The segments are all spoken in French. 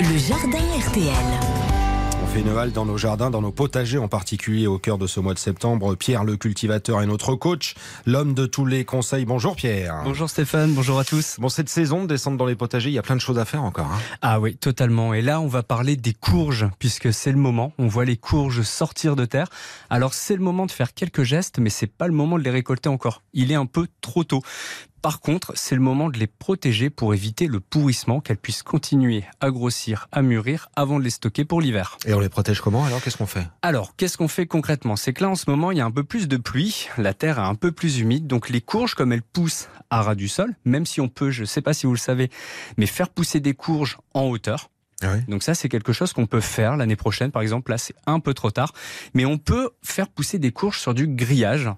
Le jardin RTL fait Noël dans nos jardins, dans nos potagers en particulier au cœur de ce mois de septembre. Pierre le cultivateur est notre coach, l'homme de tous les conseils. Bonjour Pierre. Bonjour Stéphane, bonjour à tous. Bon, cette saison de descendre dans les potagers, il y a plein de choses à faire encore. Hein. ah oui, totalement. Et là, on va parler des courges, puisque c'est le moment. On voit les courges sortir de terre. Alors c'est le moment de faire quelques gestes, mais c'est pas le moment de les récolter encore. Il est un peu trop tôt. Par contre, c'est le moment de les protéger pour éviter le pourrissement, qu'elles puissent continuer à grossir, à mûrir avant de les stocker pour l'hiver. Et on les protège comment alors? Qu'est-ce qu'on fait? Alors, qu'est-ce qu'on fait concrètement? C'est que là, en ce moment, il y a un peu plus de pluie, la terre est un peu plus humide, donc les courges, comme elles poussent à ras du sol, même si on peut, je ne sais pas si vous le savez, mais faire pousser des courges en hauteur, ah Donc ça, c'est quelque chose qu'on peut faire l'année prochaine, par exemple. Là, c'est un peu trop tard. Mais on peut faire pousser des courges sur du grillage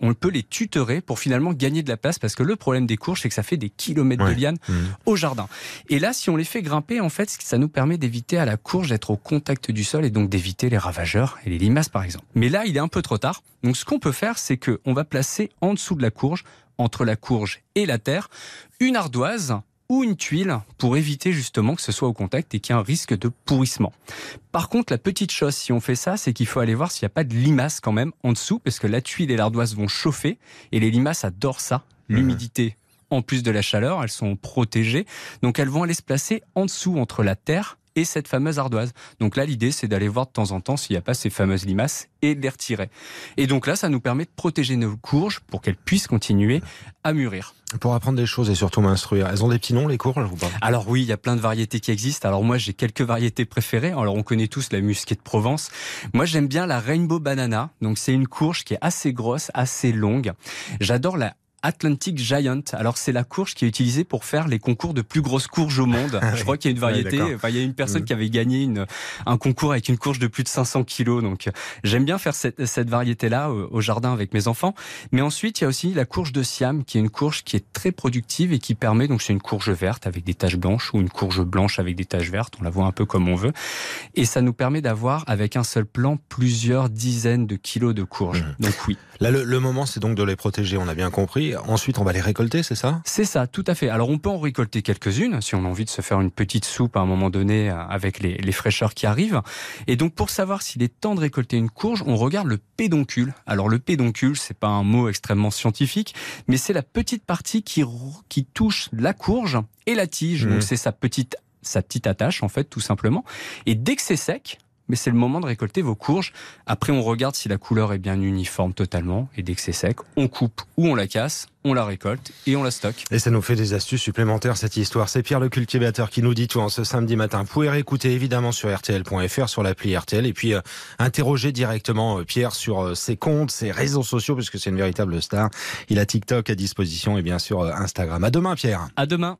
on peut les tutorer pour finalement gagner de la place parce que le problème des courges, c'est que ça fait des kilomètres de lianes mmh. au jardin. Et là, si on les fait grimper, en fait, ça nous permet d'éviter à la courge d'être au contact du sol et donc d'éviter les ravageurs et les limaces, par exemple. Mais là, il est un peu trop tard. Donc, ce qu'on peut faire, c'est qu'on va placer en dessous de la courge, entre la courge et la terre, une ardoise ou une tuile pour éviter justement que ce soit au contact et qu'il y ait un risque de pourrissement. Par contre, la petite chose, si on fait ça, c'est qu'il faut aller voir s'il n'y a pas de limaces quand même en dessous, parce que la tuile et l'ardoise vont chauffer, et les limaces adorent ça, mmh. l'humidité. En plus de la chaleur, elles sont protégées, donc elles vont aller se placer en dessous entre la terre et cette fameuse ardoise. Donc là, l'idée, c'est d'aller voir de temps en temps s'il n'y a pas ces fameuses limaces et de les retirer. Et donc là, ça nous permet de protéger nos courges pour qu'elles puissent continuer à mûrir. Pour apprendre des choses et surtout m'instruire, elles ont des petits noms, les courges ou pas? Alors oui, il y a plein de variétés qui existent. Alors moi, j'ai quelques variétés préférées. Alors on connaît tous la musquée de Provence. Moi, j'aime bien la Rainbow Banana. Donc c'est une courge qui est assez grosse, assez longue. J'adore la Atlantic Giant. Alors c'est la courge qui est utilisée pour faire les concours de plus grosses courges au monde. Je crois qu'il y a une variété. il y a une personne mm. qui avait gagné une, un concours avec une courge de plus de 500 kilos. Donc j'aime bien faire cette, cette variété-là au, jardin avec mes enfants. Mais ensuite il y a aussi la courge de Siam, qui est une courge qui est très productive et qui permet donc c'est une courge verte avec des taches blanches ou une courge blanche avec des taches vertes. On la voit un peu comme on veut. Et ça nous permet d'avoir avec un seul plant plusieurs dizaines de kilos de courges. Mm. Donc oui. Là le, le moment c'est donc de les protéger. On a bien compris. Ensuite, on va les récolter, c'est ça? C'est ça, tout à fait. Alors, on peut en récolter quelques-unes si on a envie de se faire une petite soupe à un moment donné euh, avec les, les fraîcheurs qui arrivent. Et donc, pour savoir s'il est temps de récolter une courge, on regarde le pédoncule. Alors, le pédoncule, c'est pas un mot extrêmement scientifique, mais c'est la petite partie qui, qui touche la courge et la tige. Mmh. Donc, c'est sa petite sa petite attache en fait tout simplement et dès que c'est sec mais c'est le moment de récolter vos courges. Après, on regarde si la couleur est bien uniforme totalement, et dès que c'est sec, on coupe ou on la casse, on la récolte et on la stocke. Et ça nous fait des astuces supplémentaires cette histoire. C'est Pierre le cultivateur qui nous dit tout en ce samedi matin. Vous pouvez réécouter évidemment sur rtl.fr, sur l'appli RTL, et puis euh, interroger directement euh, Pierre sur euh, ses comptes, ses réseaux sociaux, puisque c'est une véritable star. Il a TikTok à disposition et bien sûr Instagram. À demain Pierre. À demain.